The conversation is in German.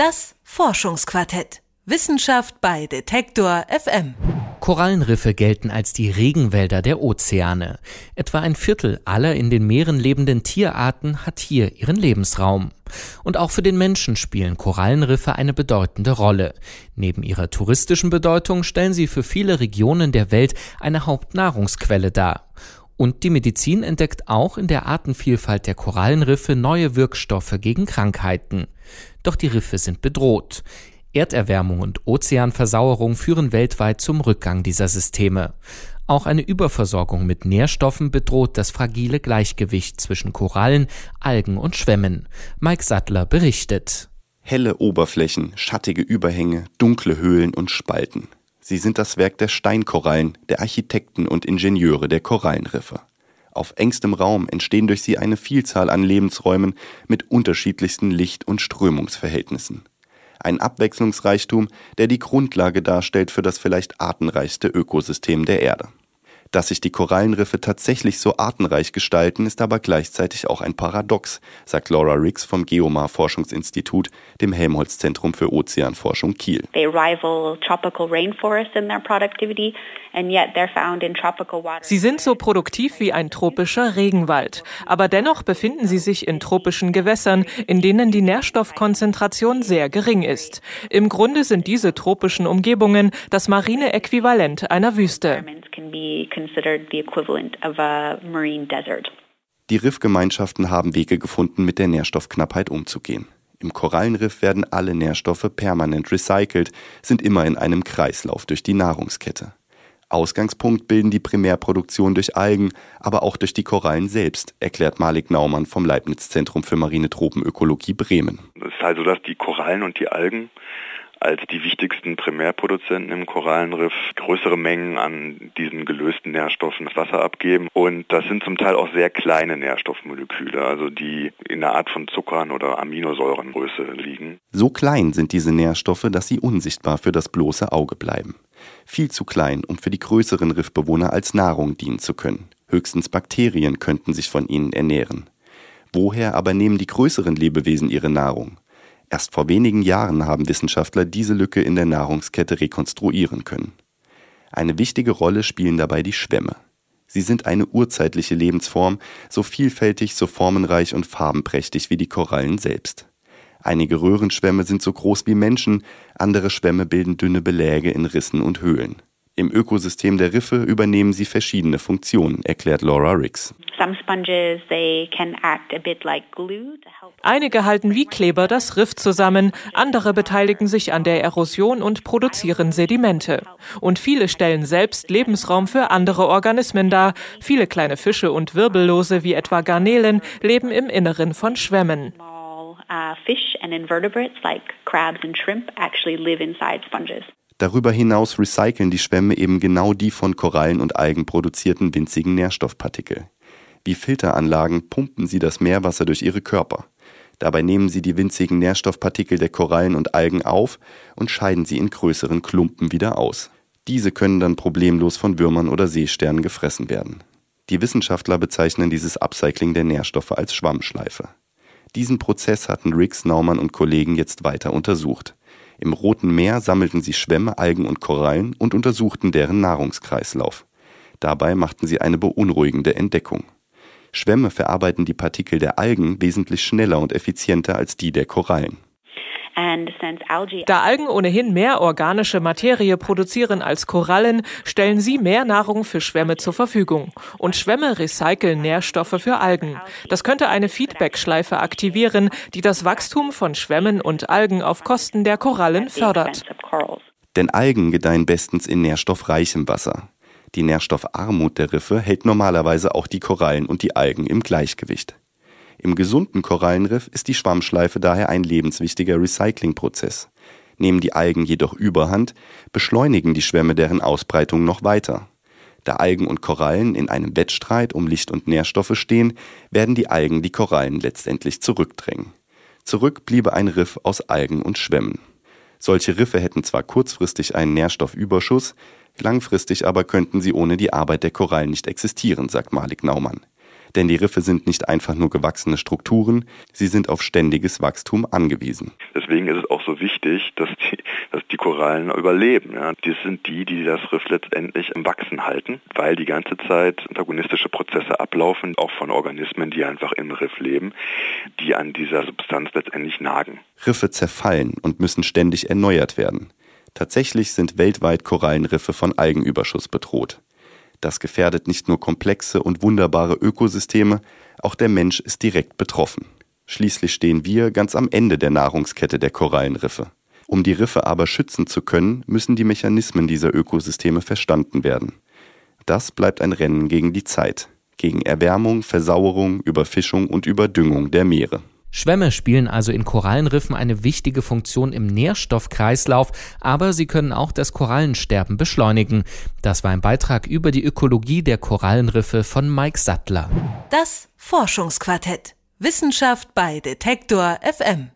Das Forschungsquartett. Wissenschaft bei Detektor FM. Korallenriffe gelten als die Regenwälder der Ozeane. Etwa ein Viertel aller in den Meeren lebenden Tierarten hat hier ihren Lebensraum. Und auch für den Menschen spielen Korallenriffe eine bedeutende Rolle. Neben ihrer touristischen Bedeutung stellen sie für viele Regionen der Welt eine Hauptnahrungsquelle dar. Und die Medizin entdeckt auch in der Artenvielfalt der Korallenriffe neue Wirkstoffe gegen Krankheiten. Doch die Riffe sind bedroht. Erderwärmung und Ozeanversauerung führen weltweit zum Rückgang dieser Systeme. Auch eine Überversorgung mit Nährstoffen bedroht das fragile Gleichgewicht zwischen Korallen, Algen und Schwämmen. Mike Sattler berichtet. Helle Oberflächen, schattige Überhänge, dunkle Höhlen und Spalten. Sie sind das Werk der Steinkorallen, der Architekten und Ingenieure der Korallenriffe. Auf engstem Raum entstehen durch sie eine Vielzahl an Lebensräumen mit unterschiedlichsten Licht- und Strömungsverhältnissen ein Abwechslungsreichtum, der die Grundlage darstellt für das vielleicht artenreichste Ökosystem der Erde. Dass sich die Korallenriffe tatsächlich so artenreich gestalten, ist aber gleichzeitig auch ein Paradox, sagt Laura Riggs vom Geomar Forschungsinstitut, dem Helmholtz-Zentrum für Ozeanforschung Kiel. They rival tropical rainforests in their productivity Sie sind so produktiv wie ein tropischer Regenwald, aber dennoch befinden sie sich in tropischen Gewässern, in denen die Nährstoffkonzentration sehr gering ist. Im Grunde sind diese tropischen Umgebungen das marine Äquivalent einer Wüste. Die Riffgemeinschaften haben Wege gefunden, mit der Nährstoffknappheit umzugehen. Im Korallenriff werden alle Nährstoffe permanent recycelt, sind immer in einem Kreislauf durch die Nahrungskette. Ausgangspunkt bilden die Primärproduktion durch Algen, aber auch durch die Korallen selbst, erklärt Malik Naumann vom Leibniz Zentrum für marine Tropenökologie Bremen. Es ist also, dass die Korallen und die Algen als die wichtigsten Primärproduzenten im Korallenriff größere Mengen an diesen gelösten Nährstoffen ins Wasser abgeben. Und das sind zum Teil auch sehr kleine Nährstoffmoleküle, also die in der Art von Zuckern oder Aminosäurengröße liegen. So klein sind diese Nährstoffe, dass sie unsichtbar für das bloße Auge bleiben. Viel zu klein, um für die größeren Riffbewohner als Nahrung dienen zu können. Höchstens Bakterien könnten sich von ihnen ernähren. Woher aber nehmen die größeren Lebewesen ihre Nahrung? Erst vor wenigen Jahren haben Wissenschaftler diese Lücke in der Nahrungskette rekonstruieren können. Eine wichtige Rolle spielen dabei die Schwämme. Sie sind eine urzeitliche Lebensform, so vielfältig, so formenreich und farbenprächtig wie die Korallen selbst. Einige Röhrenschwämme sind so groß wie Menschen, andere Schwämme bilden dünne Beläge in Rissen und Höhlen. Im Ökosystem der Riffe übernehmen sie verschiedene Funktionen, erklärt Laura Riggs. Einige halten wie Kleber das Riff zusammen, andere beteiligen sich an der Erosion und produzieren Sedimente. Und viele stellen selbst Lebensraum für andere Organismen dar. Viele kleine Fische und Wirbellose wie etwa Garnelen leben im Inneren von Schwämmen. Darüber hinaus recyceln die Schwämme eben genau die von Korallen und Algen produzierten winzigen Nährstoffpartikel. Wie Filteranlagen pumpen sie das Meerwasser durch ihre Körper. Dabei nehmen sie die winzigen Nährstoffpartikel der Korallen und Algen auf und scheiden sie in größeren Klumpen wieder aus. Diese können dann problemlos von Würmern oder Seesternen gefressen werden. Die Wissenschaftler bezeichnen dieses Upcycling der Nährstoffe als Schwammschleife. Diesen Prozess hatten Riggs, Naumann und Kollegen jetzt weiter untersucht. Im Roten Meer sammelten sie Schwämme, Algen und Korallen und untersuchten deren Nahrungskreislauf. Dabei machten sie eine beunruhigende Entdeckung. Schwämme verarbeiten die Partikel der Algen wesentlich schneller und effizienter als die der Korallen. Da Algen ohnehin mehr organische Materie produzieren als Korallen, stellen sie mehr Nahrung für Schwämme zur Verfügung. Und Schwämme recyceln Nährstoffe für Algen. Das könnte eine Feedback-Schleife aktivieren, die das Wachstum von Schwämmen und Algen auf Kosten der Korallen fördert. Denn Algen gedeihen bestens in nährstoffreichem Wasser. Die Nährstoffarmut der Riffe hält normalerweise auch die Korallen und die Algen im Gleichgewicht. Im gesunden Korallenriff ist die Schwammschleife daher ein lebenswichtiger Recyclingprozess. Nehmen die Algen jedoch überhand, beschleunigen die Schwämme deren Ausbreitung noch weiter. Da Algen und Korallen in einem Wettstreit um Licht und Nährstoffe stehen, werden die Algen die Korallen letztendlich zurückdrängen. Zurück bliebe ein Riff aus Algen und Schwämmen. Solche Riffe hätten zwar kurzfristig einen Nährstoffüberschuss, langfristig aber könnten sie ohne die Arbeit der Korallen nicht existieren, sagt Malik Naumann. Denn die Riffe sind nicht einfach nur gewachsene Strukturen, sie sind auf ständiges Wachstum angewiesen. Deswegen ist es auch so wichtig, dass die, dass die Korallen überleben. Ja. Das sind die, die das Riff letztendlich im Wachsen halten, weil die ganze Zeit antagonistische Prozesse ablaufen, auch von Organismen, die einfach im Riff leben, die an dieser Substanz letztendlich nagen. Riffe zerfallen und müssen ständig erneuert werden. Tatsächlich sind weltweit Korallenriffe von Algenüberschuss bedroht. Das gefährdet nicht nur komplexe und wunderbare Ökosysteme, auch der Mensch ist direkt betroffen. Schließlich stehen wir ganz am Ende der Nahrungskette der Korallenriffe. Um die Riffe aber schützen zu können, müssen die Mechanismen dieser Ökosysteme verstanden werden. Das bleibt ein Rennen gegen die Zeit, gegen Erwärmung, Versauerung, Überfischung und Überdüngung der Meere. Schwämme spielen also in Korallenriffen eine wichtige Funktion im Nährstoffkreislauf, aber sie können auch das Korallensterben beschleunigen. Das war ein Beitrag über die Ökologie der Korallenriffe von Mike Sattler. Das Forschungsquartett. Wissenschaft bei Detektor FM.